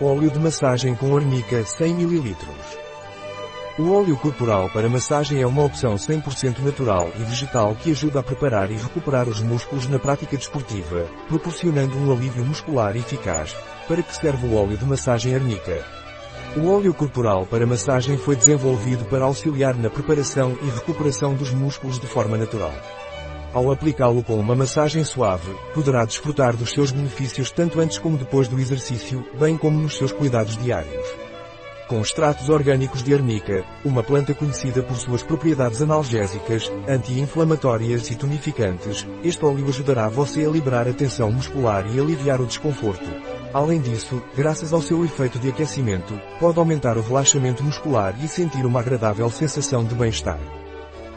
Óleo de massagem com arnica 100 ml. O óleo corporal para massagem é uma opção 100% natural e vegetal que ajuda a preparar e recuperar os músculos na prática desportiva, proporcionando um alívio muscular eficaz. Para que serve o óleo de massagem arnica? O óleo corporal para massagem foi desenvolvido para auxiliar na preparação e recuperação dos músculos de forma natural. Ao aplicá-lo com uma massagem suave, poderá desfrutar dos seus benefícios tanto antes como depois do exercício, bem como nos seus cuidados diários. Com extratos orgânicos de arnica, uma planta conhecida por suas propriedades analgésicas, anti-inflamatórias e tonificantes, este óleo ajudará você a liberar a tensão muscular e aliviar o desconforto, Além disso, graças ao seu efeito de aquecimento, pode aumentar o relaxamento muscular e sentir uma agradável sensação de bem-estar.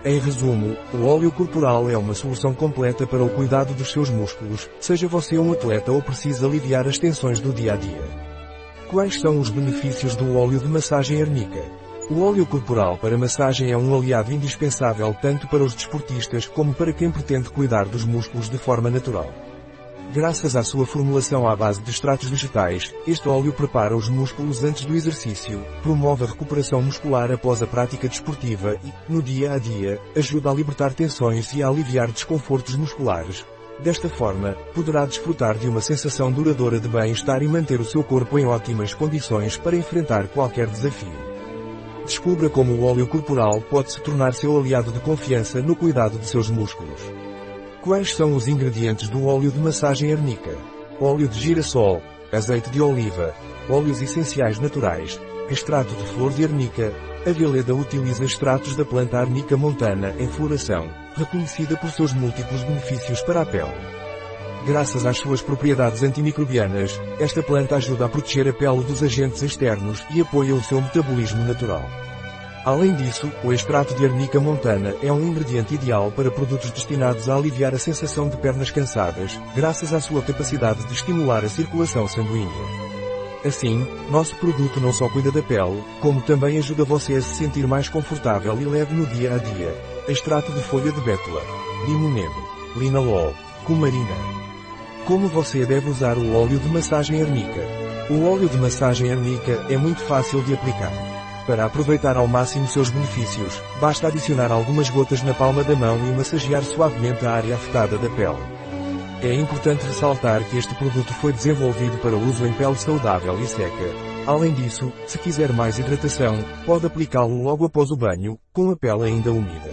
Em resumo, o óleo corporal é uma solução completa para o cuidado dos seus músculos, seja você um atleta ou precisa aliviar as tensões do dia a dia. Quais são os benefícios do óleo de massagem arnica? O óleo corporal para massagem é um aliado indispensável tanto para os desportistas como para quem pretende cuidar dos músculos de forma natural. Graças à sua formulação à base de extratos vegetais, este óleo prepara os músculos antes do exercício, promove a recuperação muscular após a prática desportiva e, no dia a dia, ajuda a libertar tensões e a aliviar desconfortos musculares. Desta forma, poderá desfrutar de uma sensação duradoura de bem-estar e manter o seu corpo em ótimas condições para enfrentar qualquer desafio. Descubra como o óleo corporal pode se tornar seu aliado de confiança no cuidado de seus músculos. Quais são os ingredientes do óleo de massagem arnica? Óleo de girassol, azeite de oliva, óleos essenciais naturais, extrato de flor de arnica. A Veleda utiliza extratos da planta arnica montana em floração, reconhecida por seus múltiplos benefícios para a pele. Graças às suas propriedades antimicrobianas, esta planta ajuda a proteger a pele dos agentes externos e apoia o seu metabolismo natural. Além disso, o extrato de arnica montana é um ingrediente ideal para produtos destinados a aliviar a sensação de pernas cansadas, graças à sua capacidade de estimular a circulação sanguínea. Assim, nosso produto não só cuida da pele, como também ajuda você a se sentir mais confortável e leve no dia a dia. Extrato de folha de bétula, limoneno, linalol, cumarina. Como você deve usar o óleo de massagem arnica? O óleo de massagem arnica é muito fácil de aplicar. Para aproveitar ao máximo seus benefícios, basta adicionar algumas gotas na palma da mão e massagear suavemente a área afetada da pele. É importante ressaltar que este produto foi desenvolvido para uso em pele saudável e seca. Além disso, se quiser mais hidratação, pode aplicá-lo logo após o banho, com a pele ainda úmida.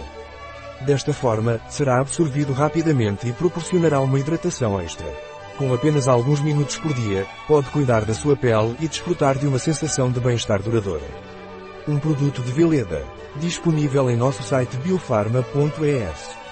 Desta forma, será absorvido rapidamente e proporcionará uma hidratação extra. Com apenas alguns minutos por dia, pode cuidar da sua pele e desfrutar de uma sensação de bem-estar duradoura. Um produto de Veleda. Disponível em nosso site biofarma.es.